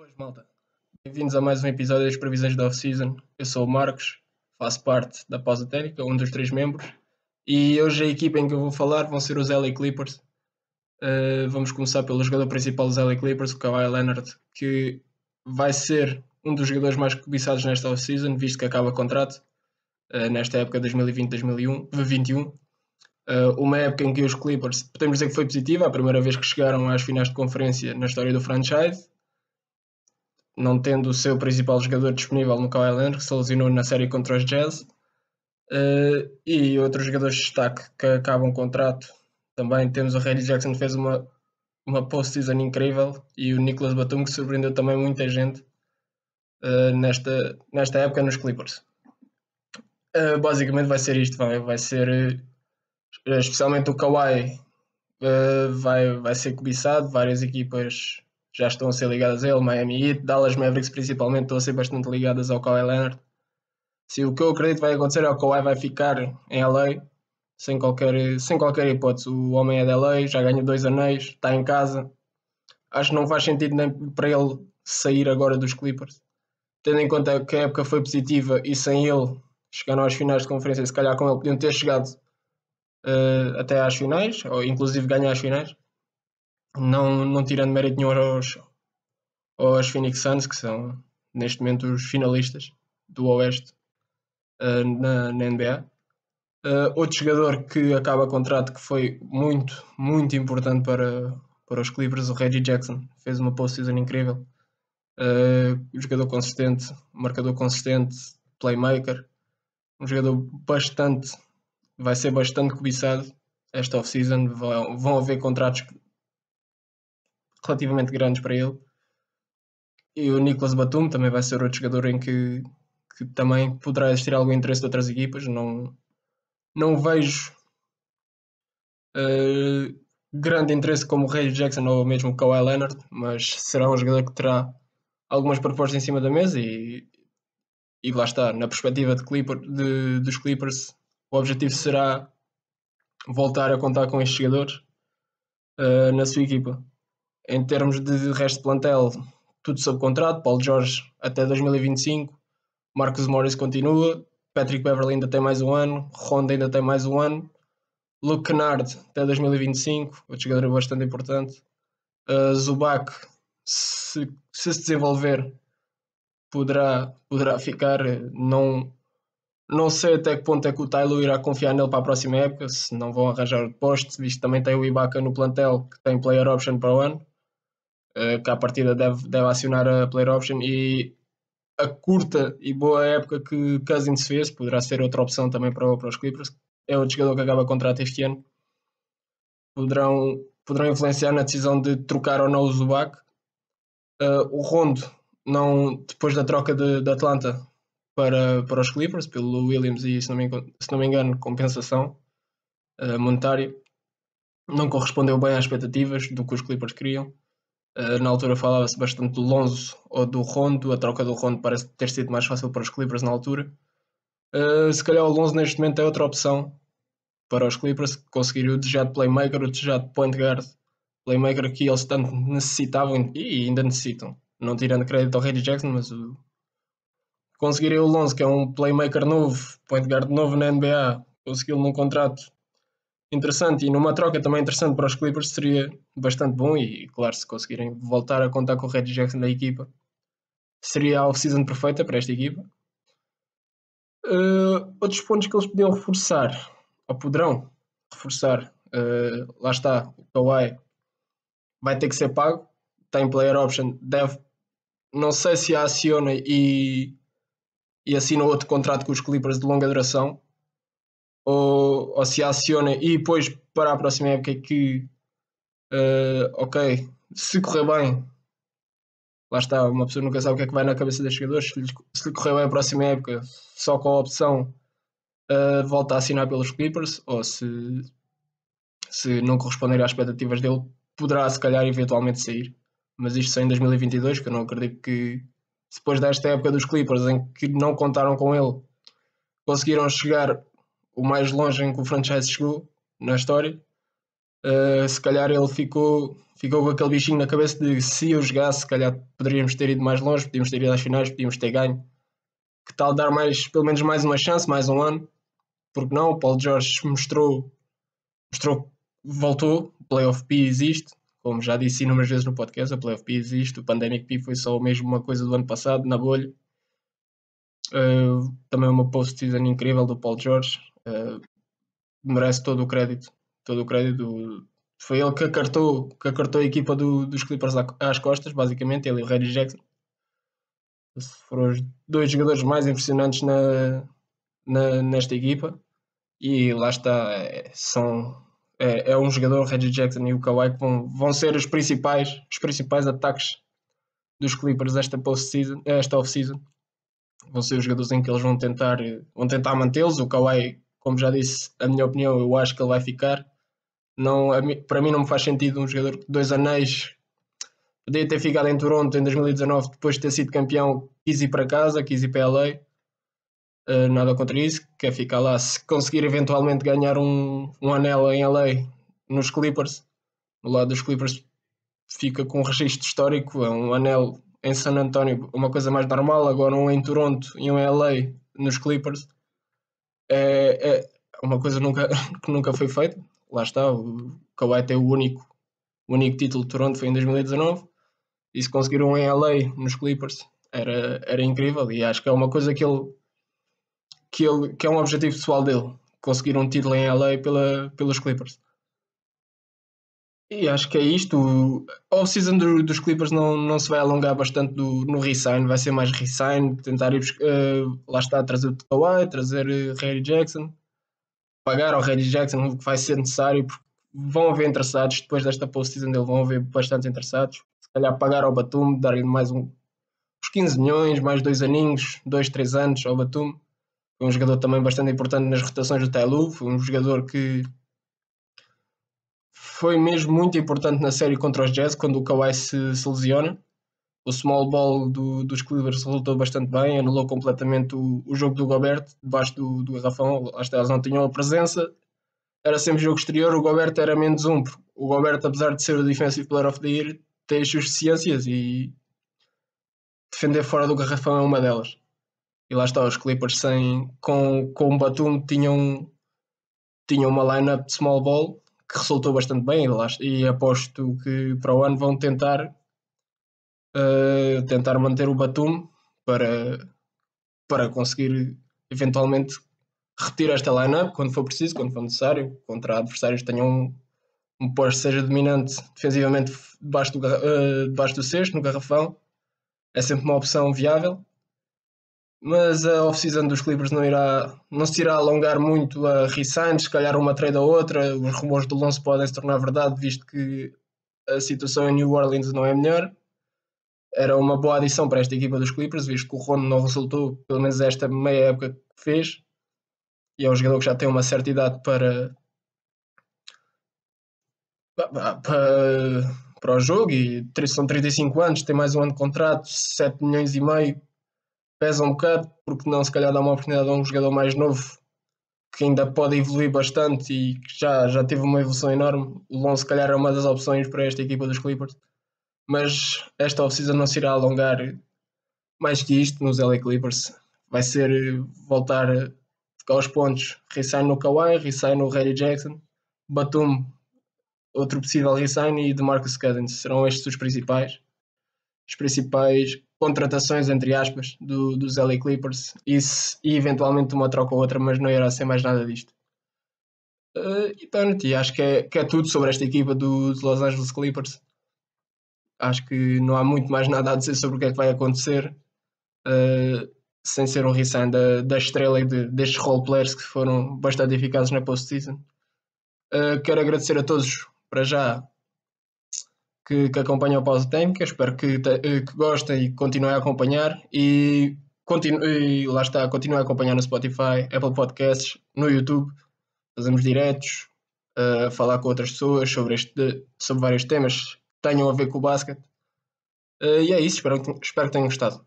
Boas, malta. Bem-vindos a mais um episódio das previsões da off-season. Eu sou o Marcos, faço parte da Pausa Técnica, um dos três membros. E hoje a equipa em que eu vou falar vão ser os LA Clippers. Uh, vamos começar pelo jogador principal dos LA Clippers, o Kawhi Leonard, que vai ser um dos jogadores mais cobiçados nesta off-season, visto que acaba contrato uh, nesta época 2020-2021. Uh, uma época em que os Clippers, podemos dizer que foi positiva, a primeira vez que chegaram às finais de conferência na história do franchise, não tendo o seu principal jogador disponível no Kawhi Leonard, que se lesionou na série contra os Jazz, uh, e outros jogadores de destaque que acabam contrato. Também temos o Reggie Jackson que fez uma, uma post-season incrível e o Nicholas Batum que surpreendeu também muita gente uh, nesta, nesta época nos Clippers. Uh, basicamente vai ser isto, vai, vai ser especialmente o Kawhi vai, vai ser cobiçado, várias equipas já estão a ser ligadas a ele, Miami Heat, Dallas Mavericks principalmente estão a ser bastante ligadas ao Kawhi Leonard. Se o que eu acredito vai acontecer é o Kawhi vai ficar em LA sem qualquer, sem qualquer hipótese. O homem é de LA, já ganha dois anéis, está em casa. Acho que não faz sentido nem para ele sair agora dos Clippers. Tendo em conta que a época foi positiva e sem ele chegaram às finais de conferência, se calhar com ele podiam ter chegado uh, até às finais, ou inclusive ganhar as finais não, não tirando mérito nenhum aos, aos Phoenix Suns, que são neste momento os finalistas do Oeste uh, na, na, NBA. Uh, eh, outro jogador que acaba contrato que foi muito, muito importante para, para os Clippers, o Reggie Jackson, fez uma postseason incrível. Uh, jogador consistente, marcador consistente, playmaker, um jogador bastante, vai ser bastante cobiçado esta off-season. Vão, vão haver contratos relativamente grandes para ele. E o Nicolas Batum também vai ser outro jogador em que, que também poderá existir algum interesse de outras equipas. Não, não vejo uh, grande interesse como o Ray Jackson ou mesmo o Kawhi Leonard, mas será um jogador que terá algumas propostas em cima da mesa e, e lá está, na perspectiva de Clipper, de, dos Clippers, o objetivo será voltar a contar com estes jogadores uh, na sua equipa. Em termos de resto de plantel, tudo sob contrato. Paulo Jorge até 2025. Marcus Morris continua. Patrick Beverly ainda tem mais um ano. Ronda ainda tem mais um ano. Luke Kennard até 2025. Outro jogador bastante importante. Uh, Zubac, se, se, se desenvolver, poderá, poderá ficar. Não, não sei até que ponto é que o Tyler irá confiar nele para a próxima época, se não vão arranjar o poste, visto que também tem o Ibaka no plantel que tem player option para o ano. Eh, que à partida deve, deve acionar a player option e a curta e boa época que Cousins fez poderá ser outra opção também para, para os Clippers. É outro jogador que acaba contrato este ano. Poderão, poderão influenciar na decisão de trocar ou não o Zubac. Uh, o Rondo, não, depois da troca de, de, Atlanta para, para os Clippers, pelo Williams e, se não me, se não me engano, compensação uh, monetária, não correspondeu bem às expectativas do que os Clippers queriam. Eh, na altura falava-se bastante do Lonzo ou do Rondo, a troca do Rondo parece ter sido mais fácil para os Clippers na altura. Uh, se calhar o Lonzo neste momento é outra opção para os Clippers, conseguir o desejado playmaker, o desejado point guard, playmaker que eles tanto necessitavam e ainda necessitam. Não tirando crédito ao Reggie Jackson, mas o... conseguirem o Lonzo, que é um playmaker novo, point guard novo na NBA, consegui-lo num contrato interessante e numa troca também interessante para os Clippers seria bastante bom e claro se conseguirem voltar a contar com o Reggie Jackson da equipa seria a off-season perfeita para esta equipa. Uh, outros pontos que eles podiam reforçar ou poderão reforçar uh, lá está o Kawhi vai ter que ser pago tem player option deve não sei se a aciona e, e assina outro contrato com os Clippers de longa duração ou, ou se aciona e depois para a próxima época que uh, ok, se correr bem, lá está, uma pessoa nunca sabe o que é que vai na cabeça dos jogadores, se lhe, se lhe correr bem a próxima época, só com a opção uh, volta a assinar pelos Clippers, ou se, se não corresponder às expectativas dele, poderá se calhar eventualmente sair. Mas isto só em 2022, que eu não acredito que depois desta época dos Clippers em que não contaram com ele, conseguiram chegar o mais longe em que o franchise chegou na história. Uh, se calhar ele ficou, ficou com aquele bichinho na cabeça de se eu jogasse, se calhar poderíamos ter ido mais longe, podíamos ter ido às finais, podíamos ter ganho. Que tal dar mais, pelo menos mais uma chance, mais um ano? Porque não? O Paulo Jorge mostrou, mostrou voltou, o Playoff P existe, como já disse inúmeras vezes no podcast, o Playoff P existe, o Pandemic P foi só mesmo uma coisa do ano passado, na bolha. Uh, também uma post-season incrível do Paul George. Uh, merece todo o crédito. Todo o crédito. Foi ele que acartou, que acartou a equipa do, dos Clippers às costas, basicamente, ele e o Reggie Jackson. Foram os dois jogadores mais impressionantes na, na, nesta equipa. E lá está, é, são, é, é, um jogador, o Reggie Jackson e o Kawhi, que vão, vão ser os principais, os principais ataques dos Clippers esta, post-season, esta off-season vão ser os jogadores em que eles vão tentar, vão tentar mantê-los. O Kawhi, como já disse, a minha opinião, eu acho que ele vai ficar. Não, para mim não me faz sentido um jogador de dois anéis podia ter ficado em Toronto em 2019 depois de ter sido campeão, quis ir para casa, quis ir para LA. Uh, eh, nada contra isso, quer ficar lá. Se conseguir eventualmente ganhar um, um anel em LA nos Clippers, no lado dos Clippers fica com um registro histórico, é um anel em San Antonio uma coisa mais normal, agora um em Toronto e um em LA nos Clippers é, é uma coisa nunca, que nunca foi feita. Lá está, o Kawhi tem o único, o único título de Toronto foi em 2019 e se conseguiram em LA nos Clippers era, era incrível e acho que é uma coisa que ele que, ele, que é um objetivo pessoal dele conseguir um título em LA pela, pelos Clippers. E acho que é isto. A off-season do, dos Clippers não, não se vai alongar bastante do, no resign, vai ser mais resign, tentar ir uh, lá está, trazer o Kawhi, trazer uh, Harry Jackson, pagar ao Harry Jackson o que vai ser necessário, porque vão haver interessados, depois desta post-season dele vão haver bastante interessados. Se calhar pagar ao Batum, dar-lhe mais um, uns 15 milhões, mais dois aninhos, dois, três anos ao Batum. Foi um jogador também bastante importante nas rotações do Tailu, foi um jogador que foi mesmo muito importante na série contra os Jazz, quando o Kawhi se, se lesiona. O small ball do, dos Clippers resultou bastante bem, anulou completamente o, o jogo do Gobert debaixo do, do garrafão. Está, eles não tinham a presença, era sempre jogo exterior. O Gobert era menos um. O Gobert, apesar de ser o Defensive Player of the Year, tem as suas deficiências e defender fora do garrafão é uma delas. E lá está, os Clippers sem, com, com o Batum tinham, tinham uma lineup de small ball que resultou bastante bem e aposto que para o ano vão tentar uh, tentar manter o Batum para, para conseguir eventualmente retirar esta lineup quando for preciso, quando for necessário, contra adversários que tenham um, um posto seja dominante defensivamente debaixo do, uh, debaixo do sexto, no garrafão. É sempre uma opção viável mas a off-season dos Clippers não, irá, não se irá alongar muito a resign, se calhar uma trade ou outra. Os rumores do Lonzo podem se tornar verdade, visto que a situação em New Orleans não é melhor. Era uma boa adição para esta equipa dos Clippers, visto que o Rondo não resultou, pelo menos esta meia época que fez. E é um jogador que já tem uma certa idade para, para, para o jogo. E são 35 anos, tem mais um ano de contrato, 7 milhões e meio pesa um bocado, porque não se calhar dá uma oportunidade a um jogador mais novo que ainda pode evoluir bastante e que já, já teve uma evolução enorme. O Lon se calhar é uma das opções para esta equipa dos Clippers. Mas esta off-season não se irá alongar mais que isto nos LA Clippers. Vai ser voltar a ficar aos pontos. Resign no Kawhi, resign no Harry Jackson, Batum, outro possível resign e DeMarcus Cousins. Serão estes os principais. Os principais contratações, entre aspas, do, dos LA Clippers e, se, e eventualmente uma troca ou outra, mas não irá ser mais nada disto. Uh, e pronto, e acho que é, que é tudo sobre esta equipa dos Los Angeles Clippers. Acho que não há muito mais nada a dizer sobre o que é que vai acontecer, uh, sem ser um resign da, da estrela e de, destes roleplayers que foram bastante eficazes na postseason. Uh, quero agradecer a todos para já que, que acompanham a pausa técnica. Espero que, eh, que gostem e continuem a acompanhar. E, e lá está, continuem a acompanhar no Spotify, Apple Podcasts, no YouTube. Fazemos diretos, uh, falar com outras pessoas sobre, este, sobre vários temas que tenham a ver com o basquete. Uh, e é isso, espero, espero que tenham gostado.